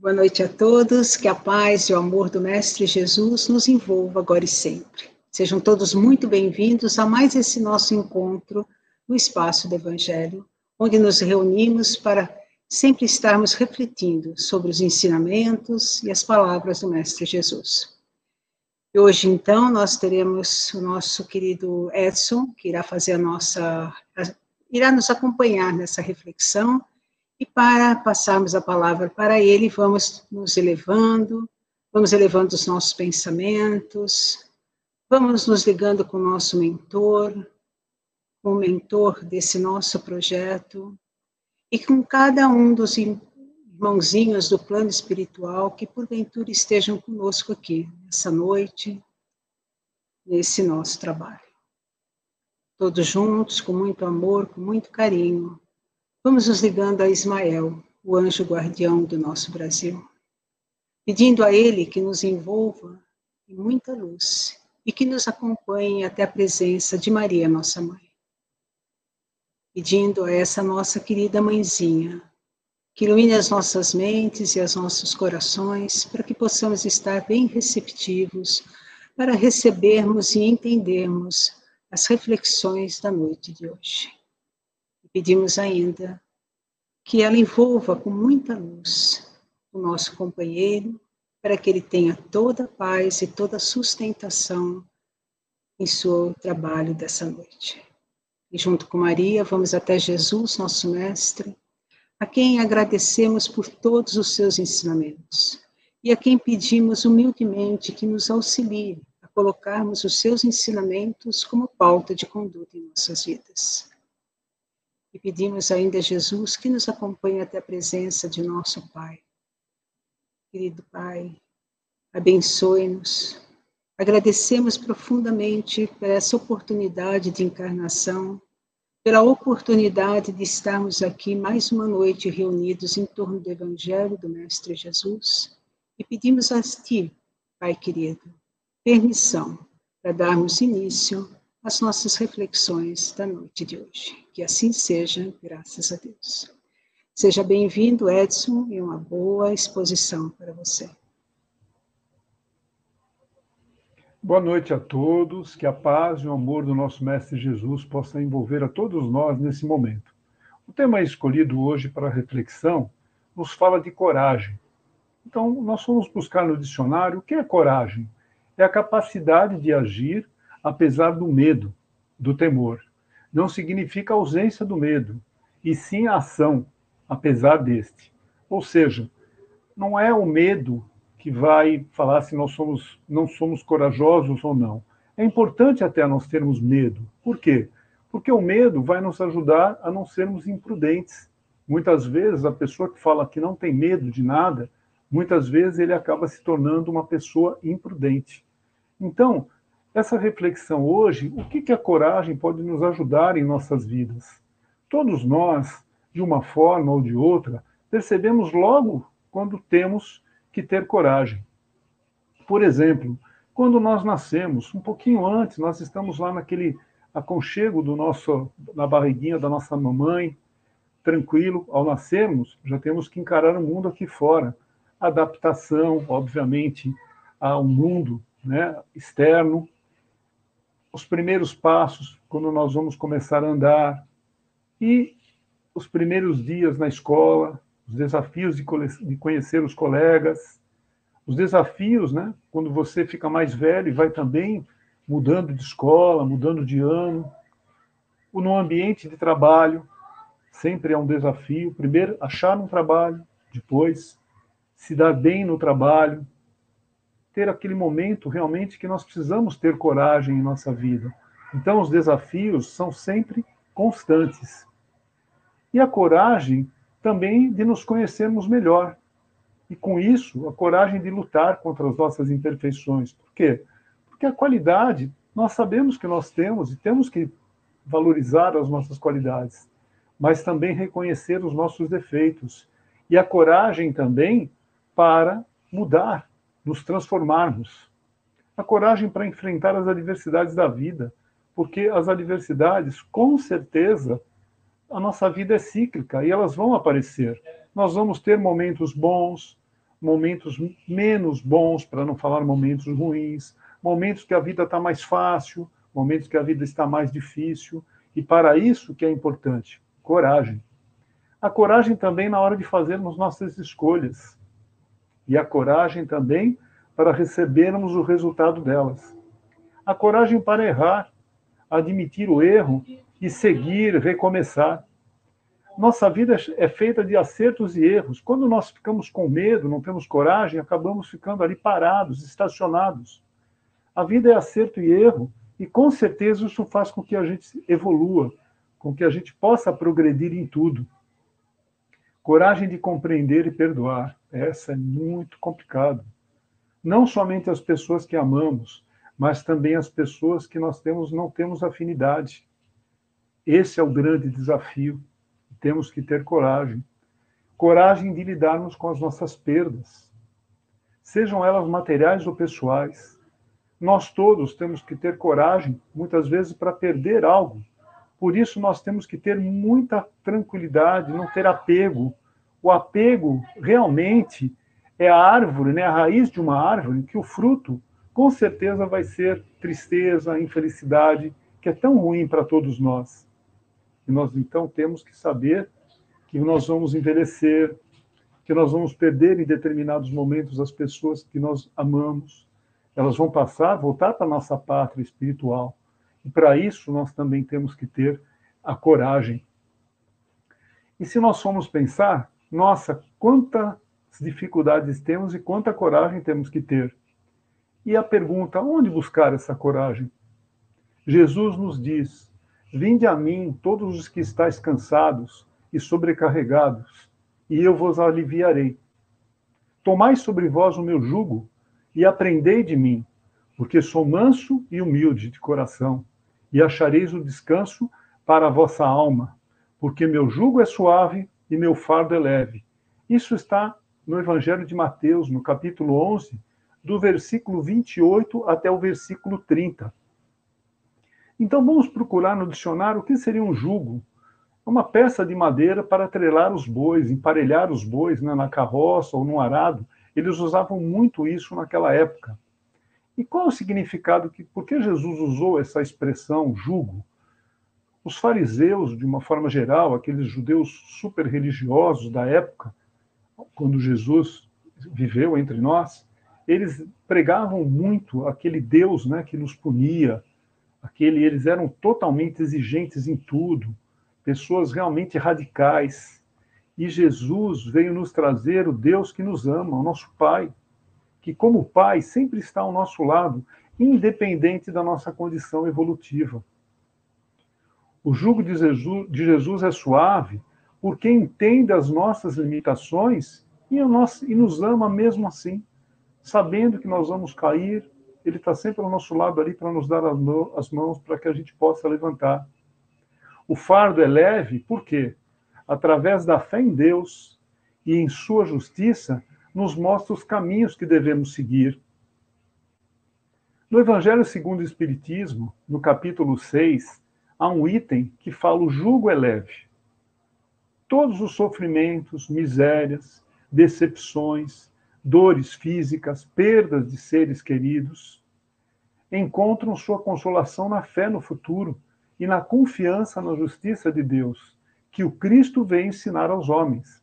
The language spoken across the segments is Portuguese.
Boa noite a todos, que a paz e o amor do Mestre Jesus nos envolva agora e sempre. Sejam todos muito bem-vindos a mais esse nosso encontro no espaço do Evangelho, onde nos reunimos para sempre estarmos refletindo sobre os ensinamentos e as palavras do Mestre Jesus. E hoje, então, nós teremos o nosso querido Edson, que irá fazer a nossa, irá nos acompanhar nessa reflexão, e para passarmos a palavra para ele, vamos nos elevando, vamos elevando os nossos pensamentos, vamos nos ligando com o nosso mentor, com o mentor desse nosso projeto, e com cada um dos irmãozinhos do plano espiritual que porventura estejam conosco aqui, nessa noite, nesse nosso trabalho. Todos juntos, com muito amor, com muito carinho, vamos nos ligando a Ismael, o anjo guardião do nosso Brasil, pedindo a ele que nos envolva em muita luz e que nos acompanhe até a presença de Maria, nossa mãe. Pedindo a essa nossa querida mãezinha que ilumine as nossas mentes e os nossos corações, para que possamos estar bem receptivos para recebermos e entendermos as reflexões da noite de hoje. Pedimos ainda que ela envolva com muita luz o nosso companheiro, para que ele tenha toda a paz e toda a sustentação em seu trabalho dessa noite. E junto com Maria, vamos até Jesus, nosso Mestre, a quem agradecemos por todos os seus ensinamentos e a quem pedimos humildemente que nos auxilie a colocarmos os seus ensinamentos como pauta de conduta em nossas vidas. E pedimos ainda a Jesus que nos acompanhe até a presença de nosso Pai. Querido Pai, abençoe-nos. Agradecemos profundamente por essa oportunidade de encarnação pela oportunidade de estarmos aqui mais uma noite reunidos em torno do Evangelho do Mestre Jesus e pedimos a Ti, Pai querido, permissão para darmos início às nossas reflexões da noite de hoje. Que assim seja, graças a Deus. Seja bem-vindo, Edson, e uma boa exposição para você. Boa noite a todos, que a paz e o amor do nosso Mestre Jesus possa envolver a todos nós nesse momento. O tema escolhido hoje para reflexão nos fala de coragem. Então, nós vamos buscar no dicionário o que é coragem? É a capacidade de agir apesar do medo, do temor. Não significa ausência do medo, e sim a ação, apesar deste. Ou seja, não é o medo que vai falar se nós somos, não somos corajosos ou não. É importante até nós termos medo. Por quê? Porque o medo vai nos ajudar a não sermos imprudentes. Muitas vezes a pessoa que fala que não tem medo de nada, muitas vezes ele acaba se tornando uma pessoa imprudente. Então, essa reflexão hoje, o que, que a coragem pode nos ajudar em nossas vidas? Todos nós, de uma forma ou de outra, percebemos logo quando temos que ter coragem. Por exemplo, quando nós nascemos, um pouquinho antes, nós estamos lá naquele aconchego do nosso, na barriguinha da nossa mamãe, tranquilo. Ao nascermos, já temos que encarar o mundo aqui fora. Adaptação, obviamente, ao mundo né, externo. Os primeiros passos, quando nós vamos começar a andar. E os primeiros dias na escola, os desafios de, conhecer os colegas, os desafios, né? Quando você fica mais velho e vai também mudando de escola, mudando de ano, o no ambiente de trabalho sempre é um desafio. Primeiro, achar um trabalho, depois se dar bem no trabalho, ter aquele momento realmente que nós precisamos ter coragem em nossa vida. Então, os desafios são sempre constantes. E a coragem também de nos conhecermos melhor. E com isso, a coragem de lutar contra as nossas imperfeições. Por quê? Porque a qualidade, nós sabemos que nós temos e temos que valorizar as nossas qualidades, mas também reconhecer os nossos defeitos. E a coragem também para mudar, nos transformarmos. A coragem para enfrentar as adversidades da vida, porque as adversidades, com certeza, a nossa vida é cíclica e elas vão aparecer. Nós vamos ter momentos bons, momentos menos bons, para não falar momentos ruins, momentos que a vida está mais fácil, momentos que a vida está mais difícil, e para isso que é importante, coragem. A coragem também na hora de fazermos nossas escolhas. E a coragem também para recebermos o resultado delas. A coragem para errar, admitir o erro e seguir, recomeçar. Nossa vida é feita de acertos e erros. Quando nós ficamos com medo, não temos coragem, acabamos ficando ali parados, estacionados. A vida é acerto e erro, e com certeza isso faz com que a gente evolua, com que a gente possa progredir em tudo. Coragem de compreender e perdoar. Essa é muito complicado. Não somente as pessoas que amamos, mas também as pessoas que nós temos não temos afinidade. Esse é o grande desafio. Temos que ter coragem. Coragem de lidarmos com as nossas perdas, sejam elas materiais ou pessoais nós todos temos que ter coragem, muitas vezes, para perder algo. Por isso, nós temos que ter muita tranquilidade, não ter apego. O apego realmente é a árvore, né, a raiz de uma árvore, que o fruto, com certeza, vai ser tristeza, infelicidade, que é tão ruim para todos nós. E nós, então, temos que saber que nós vamos envelhecer, que nós vamos perder em determinados momentos as pessoas que nós amamos, elas vão passar, voltar para a nossa pátria espiritual. E para isso nós também temos que ter a coragem. E se nós formos pensar, nossa, quantas dificuldades temos e quanta coragem temos que ter. E a pergunta, onde buscar essa coragem? Jesus nos diz: Vinde a mim, todos os que estáis cansados e sobrecarregados, e eu vos aliviarei. Tomai sobre vós o meu jugo e aprendei de mim, porque sou manso e humilde de coração, e achareis o descanso para a vossa alma, porque meu jugo é suave e meu fardo é leve. Isso está no Evangelho de Mateus, no capítulo 11, do versículo 28 até o versículo 30. Então vamos procurar no dicionário o que seria um jugo. É uma peça de madeira para atrelar os bois, emparelhar os bois né, na carroça ou no arado, eles usavam muito isso naquela época. E qual o significado que, por que Jesus usou essa expressão jugo? Os fariseus, de uma forma geral, aqueles judeus super religiosos da época, quando Jesus viveu entre nós, eles pregavam muito aquele Deus, né, que nos punia, aquele eles eram totalmente exigentes em tudo, pessoas realmente radicais, e Jesus veio nos trazer o Deus que nos ama, o nosso Pai, que, como Pai, sempre está ao nosso lado, independente da nossa condição evolutiva. O jugo de Jesus, de Jesus é suave porque entende as nossas limitações e, e nos ama mesmo assim, sabendo que nós vamos cair, Ele está sempre ao nosso lado ali para nos dar as mãos para que a gente possa levantar. O fardo é leve, por quê? através da fé em Deus e em sua justiça, nos mostra os caminhos que devemos seguir. No Evangelho segundo o Espiritismo, no capítulo 6, há um item que fala: o jugo é leve. Todos os sofrimentos, misérias, decepções, dores físicas, perdas de seres queridos, encontram sua consolação na fé no futuro e na confiança na justiça de Deus que o Cristo veio ensinar aos homens.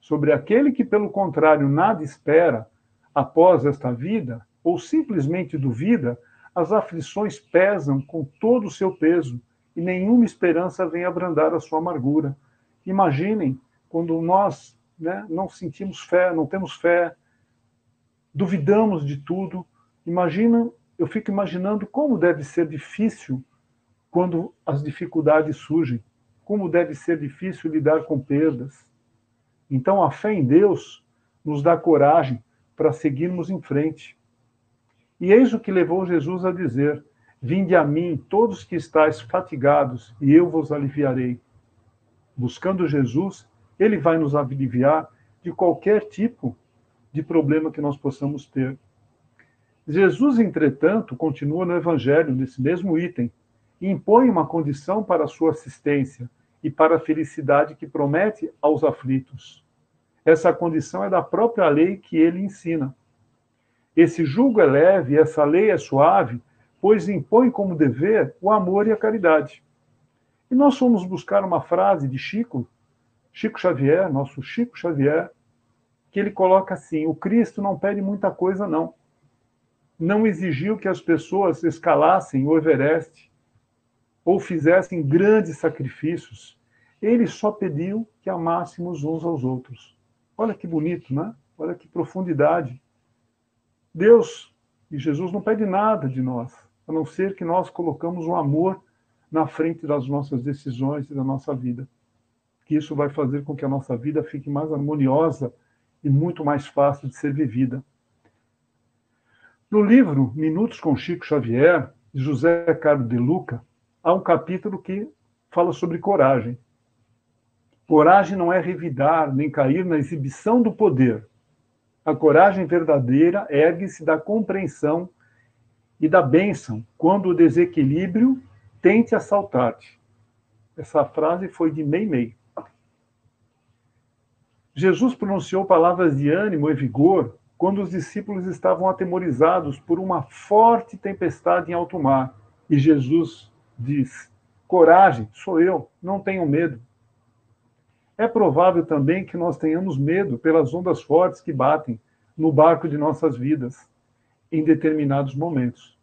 Sobre aquele que, pelo contrário, nada espera após esta vida, ou simplesmente duvida, as aflições pesam com todo o seu peso e nenhuma esperança vem abrandar a sua amargura. Imaginem quando nós né, não sentimos fé, não temos fé, duvidamos de tudo. Imagina, eu fico imaginando como deve ser difícil quando as dificuldades surgem como deve ser difícil lidar com perdas. Então, a fé em Deus nos dá coragem para seguirmos em frente. E eis o que levou Jesus a dizer: Vinde a mim, todos que estáis fatigados, e eu vos aliviarei. Buscando Jesus, ele vai nos aliviar de qualquer tipo de problema que nós possamos ter. Jesus, entretanto, continua no Evangelho, nesse mesmo item, e impõe uma condição para a sua assistência e para a felicidade que promete aos aflitos. Essa condição é da própria lei que ele ensina. Esse julgo é leve, essa lei é suave, pois impõe como dever o amor e a caridade. E nós fomos buscar uma frase de Chico, Chico Xavier, nosso Chico Xavier, que ele coloca assim: o Cristo não pede muita coisa, não. Não exigiu que as pessoas escalassem o Everest ou fizessem grandes sacrifícios. Ele só pediu que amássemos uns aos outros. Olha que bonito, né? Olha que profundidade. Deus e Jesus não pede nada de nós, a não ser que nós colocamos o amor na frente das nossas decisões e da nossa vida. Que isso vai fazer com que a nossa vida fique mais harmoniosa e muito mais fácil de ser vivida. No livro Minutos com Chico Xavier, de José Carlos de Luca, há um capítulo que fala sobre coragem. Coragem não é revidar nem cair na exibição do poder. A coragem verdadeira ergue-se da compreensão e da bênção quando o desequilíbrio tente assaltar-te. Essa frase foi de Meimei. Jesus pronunciou palavras de ânimo e vigor quando os discípulos estavam atemorizados por uma forte tempestade em alto mar. E Jesus diz: Coragem, sou eu, não tenham medo. É provável também que nós tenhamos medo pelas ondas fortes que batem no barco de nossas vidas em determinados momentos.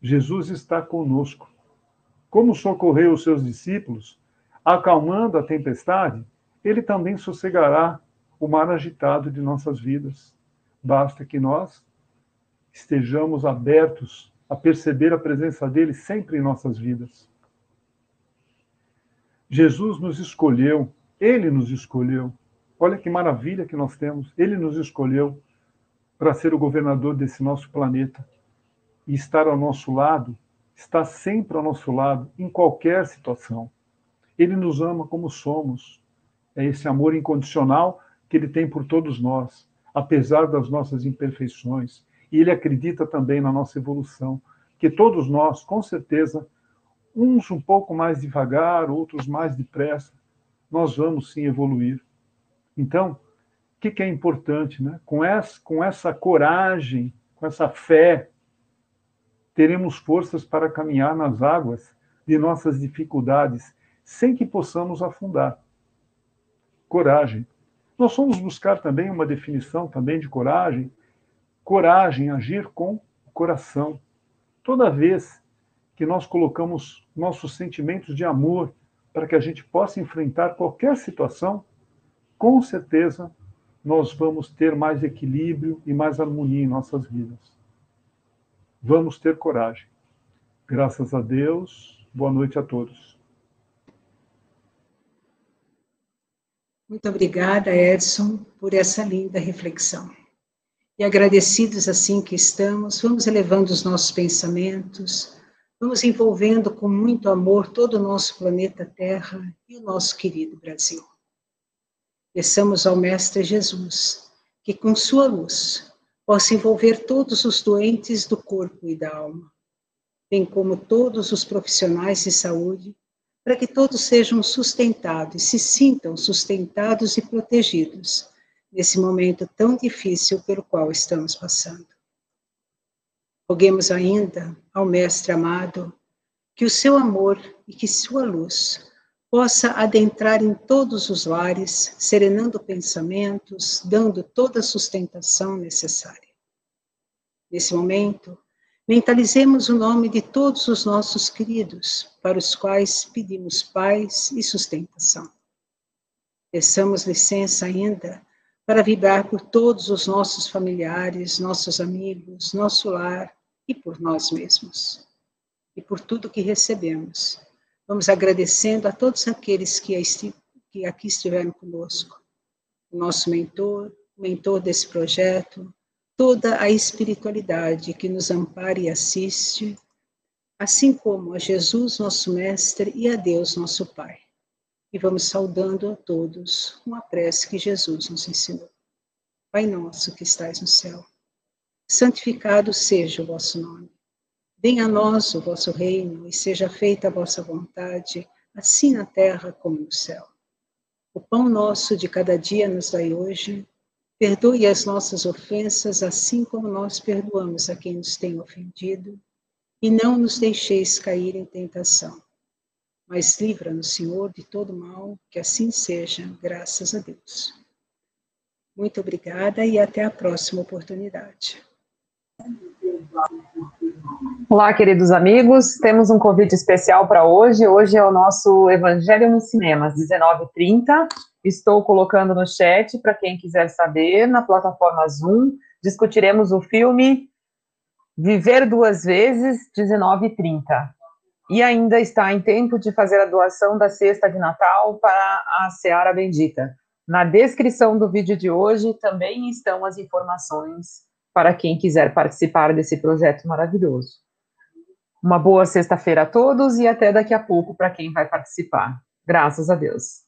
Jesus está conosco. Como socorreu os seus discípulos, acalmando a tempestade, ele também sossegará o mar agitado de nossas vidas. Basta que nós estejamos abertos a perceber a presença dele sempre em nossas vidas. Jesus nos escolheu, ele nos escolheu. Olha que maravilha que nós temos. Ele nos escolheu para ser o governador desse nosso planeta e estar ao nosso lado, está sempre ao nosso lado, em qualquer situação. Ele nos ama como somos. É esse amor incondicional que ele tem por todos nós, apesar das nossas imperfeições. E ele acredita também na nossa evolução, que todos nós, com certeza, uns um pouco mais devagar, outros mais depressa, nós vamos sim evoluir. Então, o que, que é importante? Né? Com, essa, com essa coragem, com essa fé, teremos forças para caminhar nas águas de nossas dificuldades, sem que possamos afundar. Coragem. Nós fomos buscar também uma definição também de coragem. Coragem, agir com o coração. Toda vez que nós colocamos nossos sentimentos de amor para que a gente possa enfrentar qualquer situação, com certeza nós vamos ter mais equilíbrio e mais harmonia em nossas vidas. Vamos ter coragem. Graças a Deus. Boa noite a todos. Muito obrigada, Edson, por essa linda reflexão. E agradecidos assim que estamos, vamos elevando os nossos pensamentos, vamos envolvendo com muito amor todo o nosso planeta Terra e o nosso querido Brasil. Peçamos ao Mestre Jesus que, com sua luz, possa envolver todos os doentes do corpo e da alma, bem como todos os profissionais de saúde, para que todos sejam sustentados e se sintam sustentados e protegidos nesse momento tão difícil pelo qual estamos passando. Roguemos ainda ao Mestre amado que o seu amor e que sua luz possa adentrar em todos os lares, serenando pensamentos, dando toda a sustentação necessária. Nesse momento, mentalizemos o nome de todos os nossos queridos, para os quais pedimos paz e sustentação. Peçamos licença ainda para vibrar por todos os nossos familiares, nossos amigos, nosso lar e por nós mesmos. E por tudo que recebemos Vamos agradecendo a todos aqueles que, aqui estiveram conosco. O nosso mentor, o mentor desse projeto, toda a espiritualidade que nos ampara e assiste, assim como a Jesus, nosso Mestre, e a Deus, nosso Pai. E vamos saudando a todos com a prece que Jesus nos ensinou. Pai nosso que estais no céu, santificado seja o vosso nome. Venha a nós o vosso reino e seja feita a vossa vontade, assim na terra como no céu. O pão nosso de cada dia nos dai hoje. Perdoe as nossas ofensas, assim como nós perdoamos a quem nos tem ofendido. E não nos deixeis cair em tentação. Mas livra-nos, Senhor, de todo mal, que assim seja, graças a Deus. Muito obrigada e até a próxima oportunidade. Olá, queridos amigos. Temos um convite especial para hoje. Hoje é o nosso Evangelho nos Cinemas, 19h30. Estou colocando no chat para quem quiser saber, na plataforma Zoom. Discutiremos o filme Viver Duas Vezes, 19h30. E ainda está em tempo de fazer a doação da cesta de Natal para a Seara Bendita. Na descrição do vídeo de hoje também estão as informações para quem quiser participar desse projeto maravilhoso. Uma boa sexta-feira a todos e até daqui a pouco para quem vai participar. Graças a Deus.